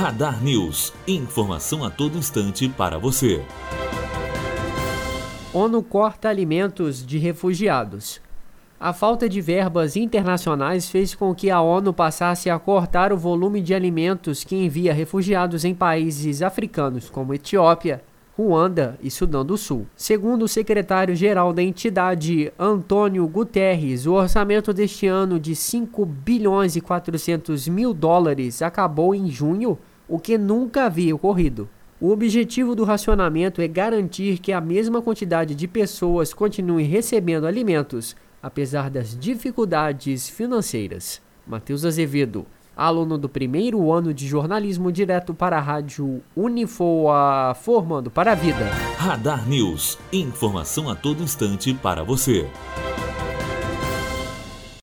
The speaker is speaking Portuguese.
Radar News. Informação a todo instante para você. ONU corta alimentos de refugiados. A falta de verbas internacionais fez com que a ONU passasse a cortar o volume de alimentos que envia refugiados em países africanos como Etiópia, Ruanda e Sudão do Sul. Segundo o secretário-geral da entidade, Antônio Guterres, o orçamento deste ano de 5 bilhões e 400 mil dólares acabou em junho, o que nunca havia ocorrido. O objetivo do racionamento é garantir que a mesma quantidade de pessoas continue recebendo alimentos, apesar das dificuldades financeiras. Matheus Azevedo, aluno do primeiro ano de jornalismo direto para a rádio Unifoa, formando para a vida. Radar News. Informação a todo instante para você.